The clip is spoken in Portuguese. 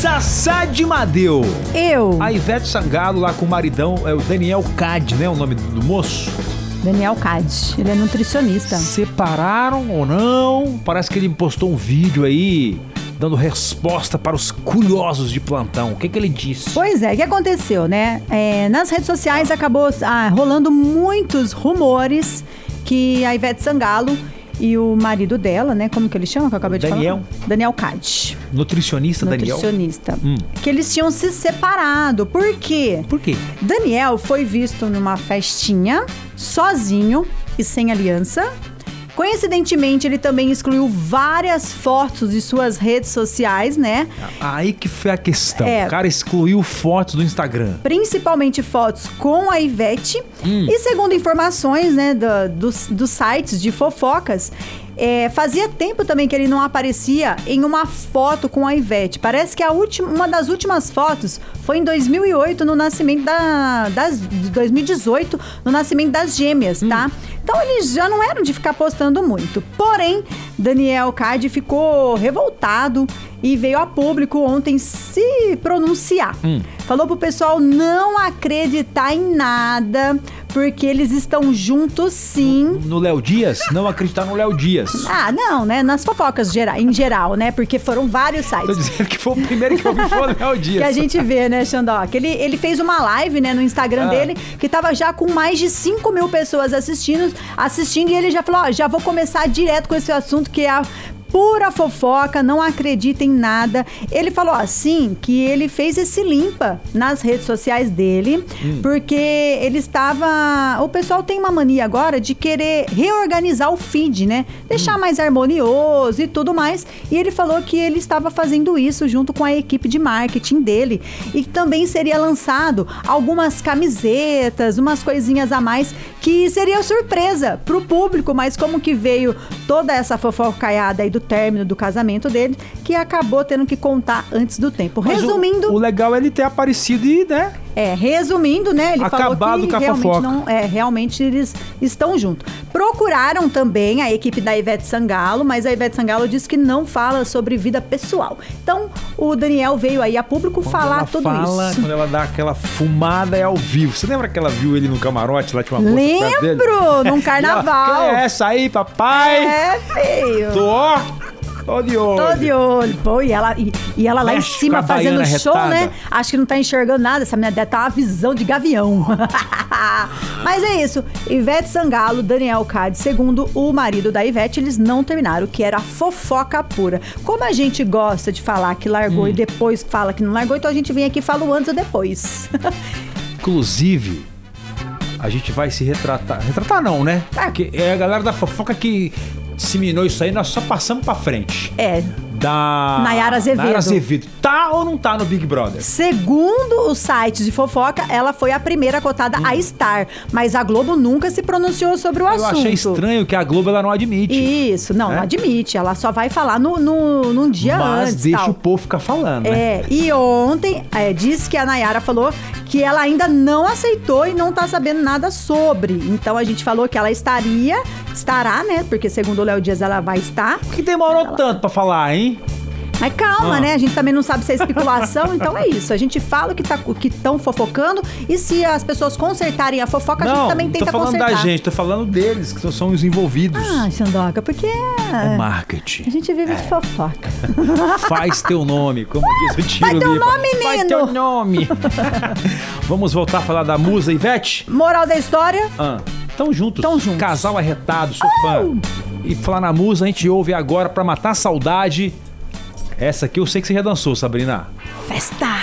Sassá de Madeu. Eu, A Ivete Sangalo lá com o maridão, é o Daniel Cad, né? O nome do, moço. Daniel Cade, ele é nutricionista. Separaram ou não? Parece que ele postou um vídeo aí dando resposta para os curiosos de plantão. O que, que ele disse? Pois é, o que aconteceu, né? É, nas redes sociais acabou ah, rolando muitos rumores que a Ivete Sangalo e o marido dela, né? Como que ele chama que eu acabei de Daniel. falar? Daniel Cade. Nutricionista Daniel. Nutricionista. Hum. Que eles tinham se separado. Por quê? Por quê? Daniel foi visto numa festinha, sozinho e sem aliança. Coincidentemente, ele também excluiu várias fotos de suas redes sociais, né? Aí que foi a questão. É. O cara excluiu fotos do Instagram. Principalmente fotos com a Ivete. E segundo informações, né, da- dos, dos sites de fofocas, é, fazia tempo também que ele não aparecia em uma foto com a Ivete. Parece que a última, uma das últimas fotos foi em 2008, no nascimento da, das, de 2018, no nascimento das gêmeas, tá? Então eles já não eram de ficar postando muito. Porém, Daniel Cade ficou revoltado e veio a público ontem se pronunciar. Falou pro pessoal não acreditar em nada, porque eles estão juntos sim. No Léo Dias? Não acreditar no Léo Dias. Ah, não, né? Nas fofocas gera- em geral, né? Porque foram vários Tô sites. dizendo que foi o primeiro que eu vi foi o Léo Dias. Que a gente vê, né, Xandoca? Ele, ele fez uma live, né, no Instagram Ah. dele, que tava já com mais de 5 mil pessoas assistindo, assistindo, e ele já falou, ó, já vou começar direto com esse assunto, que é a pura fofoca, não acredita em nada. Ele falou assim, que ele fez esse limpa nas redes sociais dele, Hum. porque ele estava... O pessoal tem uma mania agora de querer reorganizar o feed, né? Deixar Hum. mais harmonioso e tudo mais. E ele falou que ele estava fazendo isso junto com a equipe de marketing dele. E que também seria lançado algumas camisetas, umas coisinhas a mais, que seria surpresa pro público, mas como que veio toda essa fofocaiada aí do término do casamento dele, que acabou tendo que contar antes do tempo. Mas o- Resumindo, O, legal é ele ter aparecido e, né? É, resumindo, né? Ele Acabado falou que realmente fofoca. não, é, realmente eles estão juntos. Procuraram também a equipe da Ivete Sangalo, mas a Ivete Sangalo disse que não fala sobre vida pessoal. Então, o Daniel veio aí a público Quando falar ela tudo fala, isso. Quando ela dá aquela fumada é ao vivo. Você lembra que ela viu ele no camarote lá, tinha uma? Lembro, num ela, carnaval. Quem é essa aí, papai? É, feio. Tô, tô de olho. Tô de olho. Pô, e ela, e, e ela lá em Mexe cima fazendo show, retada. né? Acho que não tá enxergando nada. Essa menina deve tá uma visão de gavião. Mas é isso. Ivete Sangalo, Daniel Cade, segundo o marido da Ivete, eles não terminaram, que era fofoca pura. Como a gente gosta de falar que largou Hum. e depois fala que não largou, então a gente vem aqui e fala o antes ou depois. Inclusive, a gente vai se retratar. Retratar não, né? Porque é a galera da fofoca que disseminou isso aí, nós só passamos pra frente. é. Da. Nayara Azevedo. Nayara Azevedo. Tá ou não tá no Big Brother? Segundo os sites de fofoca, ela foi a primeira cotada a estar. Mas a Globo nunca se pronunciou sobre o Eu assunto. achei estranho que a Globo ela não admite. Isso, não, É? não admite. Ela só vai falar no, no, num dia mas antes. deixa tal. o povo ficar falando, né? É, e ontem é, disse que a Nayara falou que ela ainda não aceitou e não tá sabendo nada sobre. Então a gente falou que ela estaria, estará, né? Porque segundo o Léo Dias ela vai estar. Por que demorou tanto pra falar, hein? Mas calma, Ah. né? A gente também não sabe se é especulação, então é isso. A gente fala o que tá, estão fofocando e se as pessoas consertarem a fofoca, a gente não, também não tô tenta falando consertar. da gente, tô falando deles, que são os envolvidos. Ah, Xandoca, porque É a marketing. gente vive de fofoca. Faz teu nome, como diz o tiro Vai teu Lipa. nome, Faz menino. teu nome. Vamos voltar a falar da musa Ivete? Moral da história, Ah, tão juntos. Tão juntos. Casal arretado, sou fã. E falar na musa, a gente ouve agora pra matar a saudade. Essa aqui eu sei que você já dançou, Sabrina. festa!